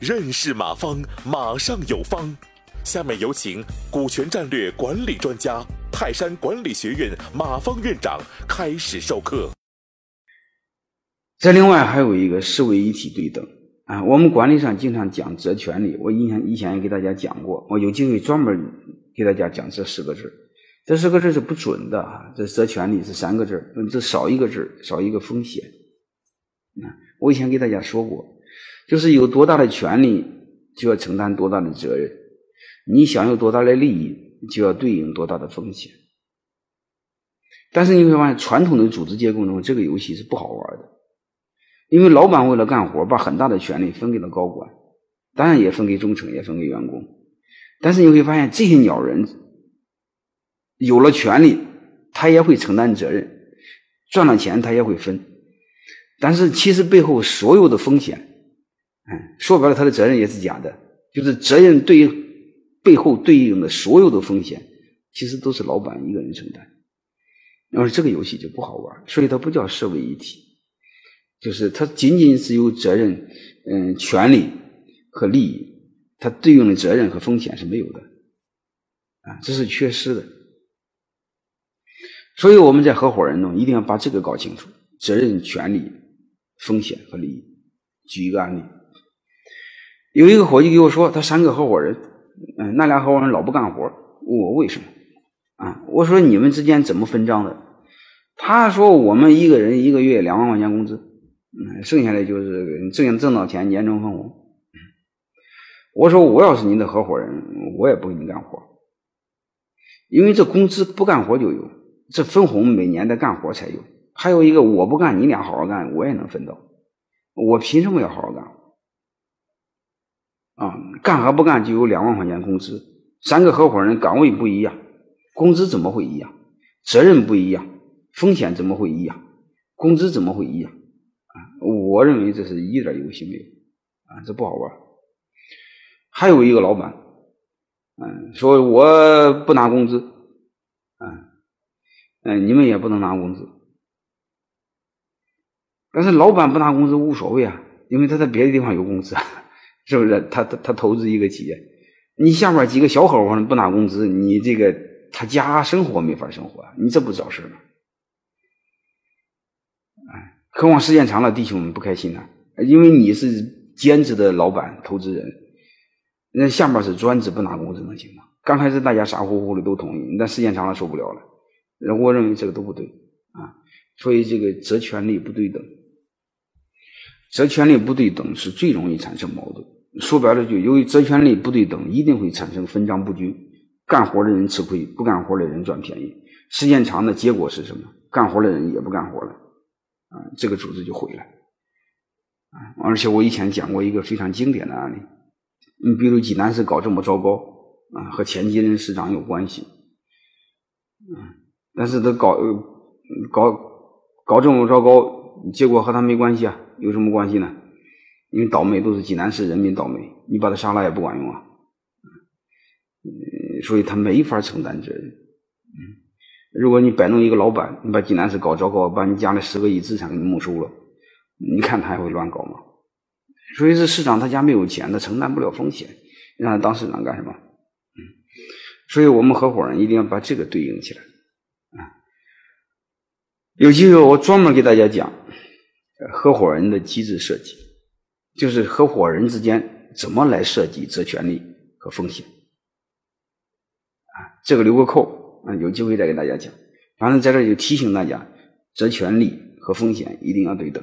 认识马方，马上有方。下面有请股权战略管理专家、泰山管理学院马方院长开始授课。这另外还有一个四位一体对等啊，我们管理上经常讲责权利，我以前以前也给大家讲过，我有机会专门给大家讲这四个字。这四个字是不准的啊，这责权利是三个字，这少一个字，少一个风险。啊，我以前给大家说过。就是有多大的权利，就要承担多大的责任；你想有多大的利益，就要对应多大的风险。但是你会发现，传统的组织结构中，这个游戏是不好玩的，因为老板为了干活，把很大的权利分给了高管，当然也分给中层，也分给员工。但是你会发现，这些鸟人有了权利，他也会承担责任；赚了钱，他也会分。但是其实背后所有的风险。嗯，说白了，他的责任也是假的，就是责任对应背后对应的所有的风险，其实都是老板一个人承担。要是这个游戏就不好玩，所以它不叫社为一体，就是它仅仅是有责任、嗯，权利和利益，它对应的责任和风险是没有的，啊，这是缺失的。所以我们在合伙人中一定要把这个搞清楚：责任、权利、风险和利益。举一个案例。有一个伙计给我说，他三个合伙人，嗯，那俩合伙人老不干活，问我为什么？啊，我说你们之间怎么分账的？他说我们一个人一个月两万块钱工资，嗯，剩下的就是挣挣到钱年终分红。我说我要是您的合伙人，我也不给你干活，因为这工资不干活就有，这分红每年的干活才有。还有一个，我不干，你俩好好干，我也能奋斗。我凭什么要好好干？啊，干和不干就有两万块钱工资。三个合伙人岗位不一样，工资怎么会一样？责任不一样，风险怎么会一样？工资怎么会一样？啊，我认为这是一点游戏没有，啊，这不好玩。还有一个老板，嗯，说我不拿工资，嗯，嗯，你们也不能拿工资。但是老板不拿工资无所谓啊，因为他在别的地方有工资。是不是他他他投资一个企业，你下边几个小伙人不拿工资，你这个他家生活没法生活，你这不找事吗？哎，何况时间长了，弟兄们不开心呢，因为你是兼职的老板、投资人，那下面是专职不拿工资能行吗？刚开始大家傻乎乎的都同意，但时间长了受不了了。我认为这个都不对啊，所以这个责权利不对等。责权利不对等是最容易产生矛盾。说白了，就由于责权利不对等，一定会产生分账不均，干活的人吃亏，不干活的人赚便宜。时间长的结果是什么？干活的人也不干活了，啊，这个组织就毁了。啊，而且我以前讲过一个非常经典的案例，你比如济南市搞这么糟糕，啊，和前几任市长有关系，嗯，但是他搞搞搞这么糟糕，结果和他没关系啊。有什么关系呢？因为倒霉都是济南市人民倒霉，你把他杀了也不管用啊。嗯，所以他没法承担责任。嗯，如果你摆弄一个老板，你把济南市搞糟糕，把你家里十个亿资产给你没收了，你看他还会乱搞吗？所以这市长他家没有钱，他承担不了风险，让他当市长干什么？嗯，所以我们合伙人一定要把这个对应起来啊。有机会我专门给大家讲。合伙人的机制设计，就是合伙人之间怎么来设计责权利和风险啊？这个留个扣啊，有机会再给大家讲。反正在这就提醒大家，责权利和风险一定要对等。